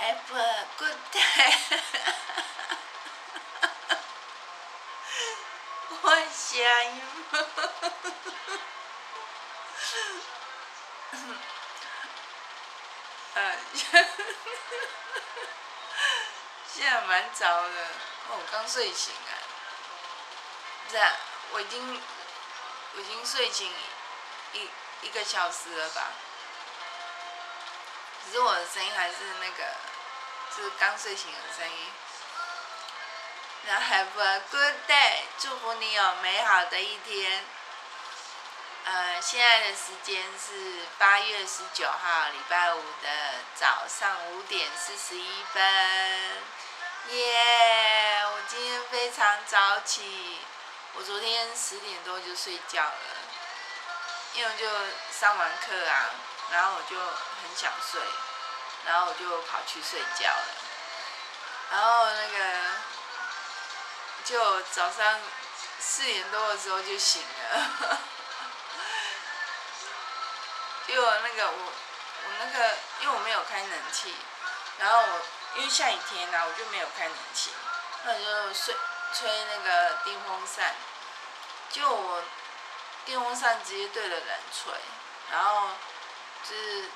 Have a good day。我想要。呃，现在蛮早的，我刚睡醒啊。这样，我已经，我已经睡醒一一个小时了吧？可是我的声音还是那个，是刚睡醒的声音。那 Have a good day，祝福你有美好的一天。呃，现在的时间是八月十九号礼拜五的早上五点四十一分。耶！我今天非常早起，我昨天十点多就睡觉了，因为我就上完课啊。然后我就很想睡，然后我就跑去睡觉了。然后那个，就早上四点多的时候就醒了。因为那个我我那个，因为我没有开冷气，然后我因为下雨天啊，我就没有开冷气，那就睡吹那个电风扇，就我电风扇直接对着人吹，然后。就是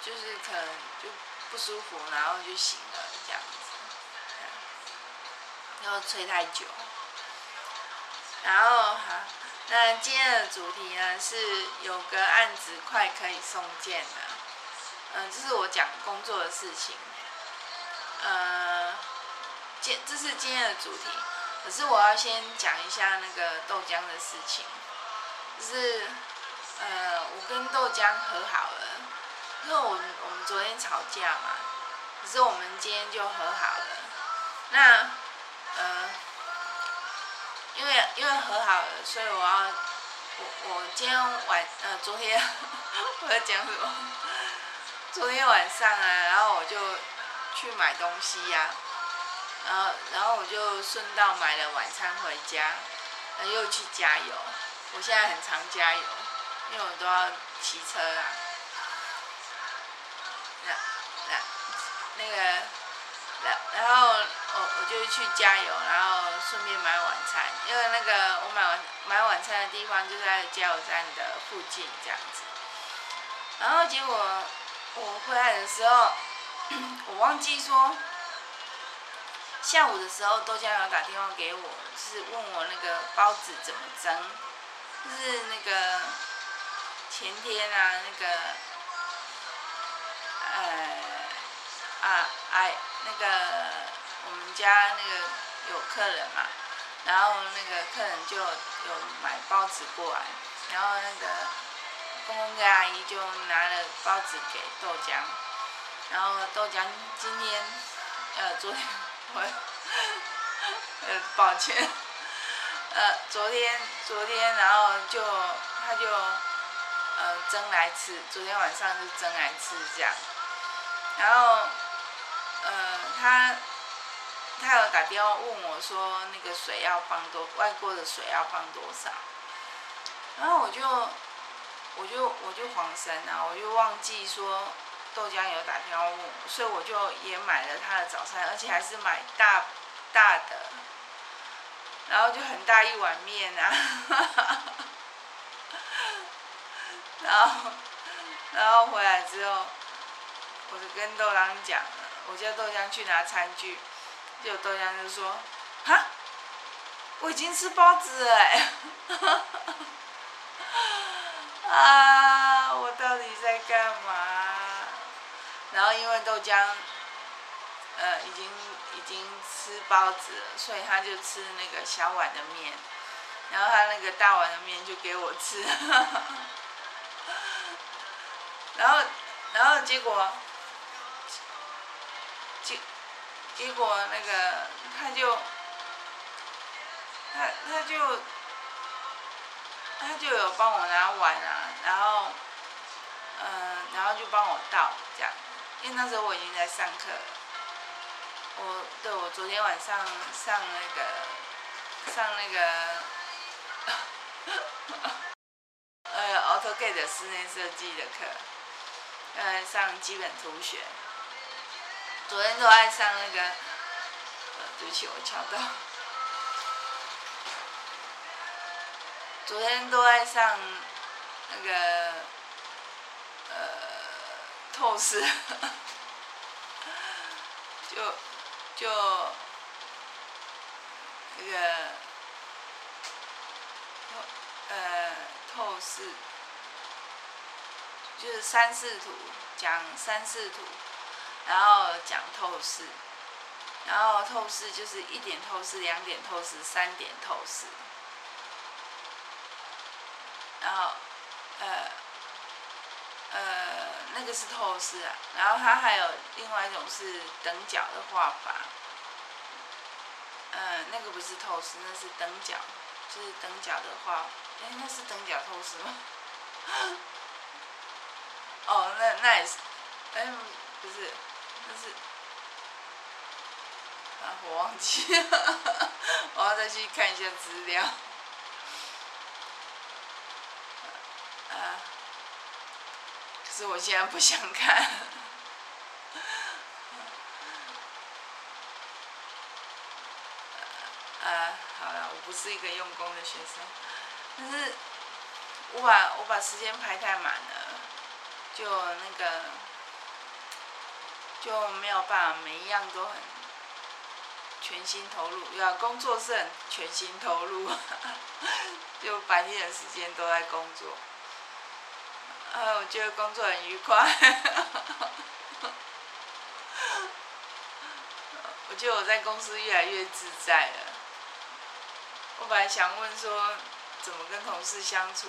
就是可能就不舒服，然后就醒了这样子，然后吹太久，然后好，那今天的主题呢是有个案子快可以送件了，嗯，这是我讲工作的事情，呃，今这是今天的主题，可是我要先讲一下那个豆浆的事情，就是。呃，我跟豆浆和好了，因为我们我们昨天吵架嘛，可是我们今天就和好了。那呃，因为因为和好了，所以我要我我今天晚呃昨天我要讲什么？昨天晚上啊，然后我就去买东西呀、然后然后我就顺道买了晚餐回家，然后又去加油。我现在很常加油。因为我都要骑车啊，那那那个，然然后我我就去加油，然后顺便买晚餐，因为那个我买晚买晚餐的地方就在加油站的附近这样子。然后结果我回来的时候，我忘记说，下午的时候豆浆有打电话给我，就是问我那个包子怎么蒸，就是那个。前天啊，那个，哎，那个我们家那个有客人嘛，然后那个客人就有买包子过来，然后那个公公跟阿姨就拿了包子给豆浆，然后豆浆今天，呃，昨天我，呃，抱歉，呃，昨天昨天然后就他就。呃，蒸来吃，昨天晚上就蒸来吃这样，然后，呃，他他有打电话问我说，那个水要放多，外国的水要放多少，然后我就我就我就恍神啊，我就忘记说豆浆有打电话问我，所以我就也买了他的早餐，而且还是买大大的，然后就很大一碗面啊。然后，然后回来之后，我就跟豆浆讲，我叫豆浆去拿餐具，结果豆浆就说：“哈，我已经吃包子了。”啊，我到底在干嘛？然后因为豆浆，呃，已经已经吃包子了，所以他就吃那个小碗的面，然后他那个大碗的面就给我吃。然后，然后结果，结，结果那个他就，他他就，他就有帮我拿碗啊，然后，嗯、然后就帮我倒这样，因为那时候我已经在上课了，我对我昨天晚上上那个，上那个，呃，AutoCAD 室内设计的课。呃，上基本图学，昨天都爱上那个，对不起，我敲到。昨天都爱上那个，呃，透视，就就那个，呃，透视，就是三视图，讲三视图。然后讲透视，然后透视就是一点透视、两点透视、三点透视。然后，呃，呃，那个是透视啊。然后它还有另外一种是等角的画法。呃，那个不是透视，那是等角，就是等角的画。哎，那是等角透视吗？哦，那那也是，哎，不是。但是，啊，我忘记了，我要再去看一下资料。啊，可是我现在不想看。啊，好了，我不是一个用功的学生，但是我把我把时间排太满了，就那个。就没有办法，每一样都很全心投入。要工作是很全心投入，就白天的时间都在工作。啊，我觉得工作很愉快。我觉得我在公司越来越自在了。我本来想问说，怎么跟同事相处，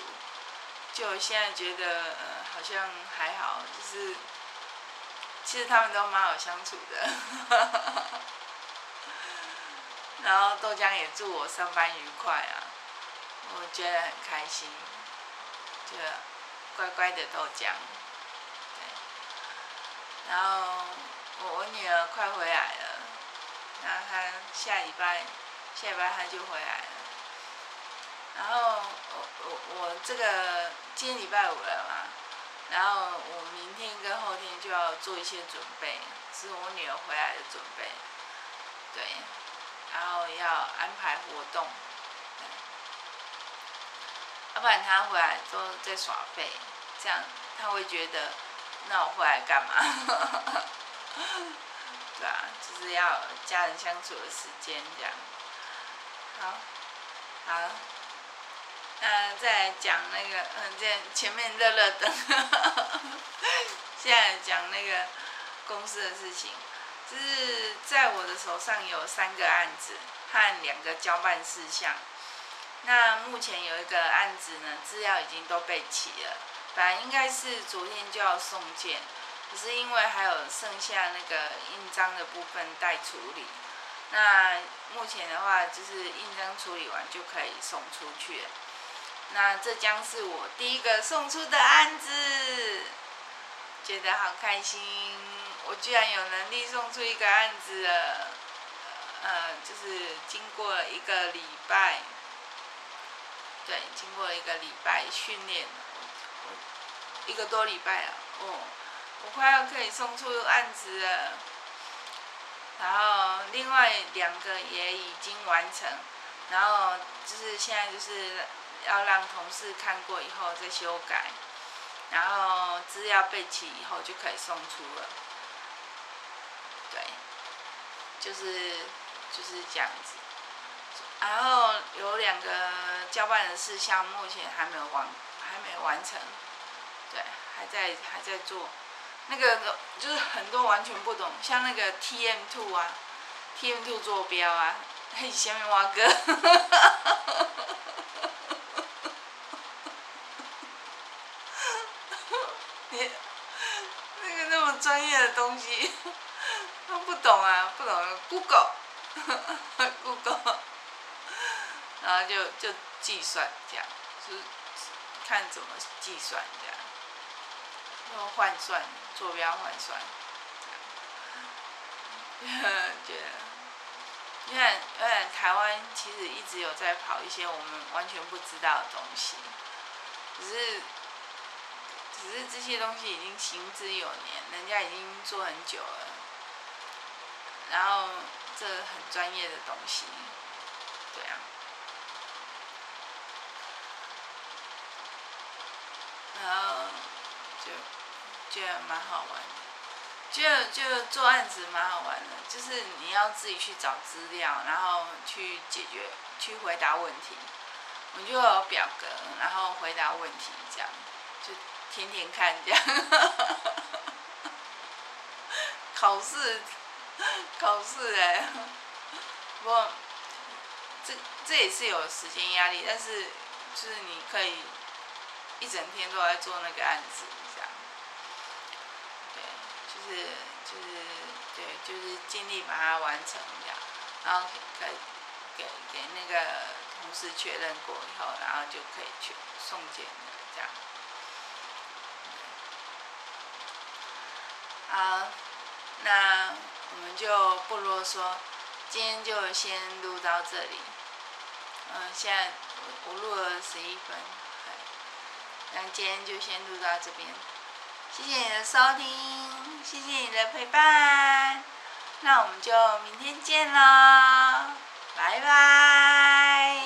就我现在觉得，呃，好像还好，就是。其实他们都蛮好相处的，然后豆浆也祝我上班愉快啊，我觉得很开心，就乖乖的豆浆，对，然后我我女儿快回来了，然后她下礼拜下礼拜她就回来了，然后我我我这个今天礼拜五了嘛。然后我明天要做一些准备，是我女儿回来的准备，对，然后要安排活动，要不然她回来都在耍废，这样她会觉得，那我回来干嘛？对啊，就是要家人相处的时间这样，好，好。呃，再讲那个，嗯，这前面热热等，现在讲那个公司的事情，就是在我的手上有三个案子和两个交办事项。那目前有一个案子呢，资料已经都备齐了，本来应该是昨天就要送件，可是因为还有剩下那个印章的部分待处理。那目前的话，就是印章处理完就可以送出去了。那这将是我第一个送出的案子，觉得好开心！我居然有能力送出一个案子了，呃，就是经过了一个礼拜，对，经过了一个礼拜训练，一个多礼拜了，哦，我快要可以送出案子了。然后另外两个也已经完成，然后就是现在就是。要让同事看过以后再修改，然后资料备齐以后就可以送出了。对，就是就是这样子。然后有两个交办的事项目前还没有完，还没完成。对，还在还在做。那个就是很多完全不懂，像那个 T M two 啊，T M two 坐标啊，嘿，下面挖哥。专业的东西都不懂啊，不懂 Google，Google，然后就就计算这样，就是看怎么计算这样，然后换算坐标换算，觉得，因为因为台湾其实一直有在跑一些我们完全不知道的东西，只是。只是这些东西已经行之有年，人家已经做很久了，然后这很专业的东西，对啊，然后就觉得蛮好玩，就就做案子蛮好玩的，就是你要自己去找资料，然后去解决，去回答问题。我就有表格，然后回答问题，这样就天天看这样。考试，考试哎，不过这这也是有时间压力，但是就是你可以一整天都在做那个案子，这样。对，就是就是对，就是尽力把它完成这样，然后可以给给那个。同事确认过以后，然后就可以去送检了，这样。好，那我们就不啰嗦，今天就先录到这里。嗯，现在我录了十一分，那今天就先录到这边。谢谢你的收听，谢谢你的陪伴，那我们就明天见喽。拜拜。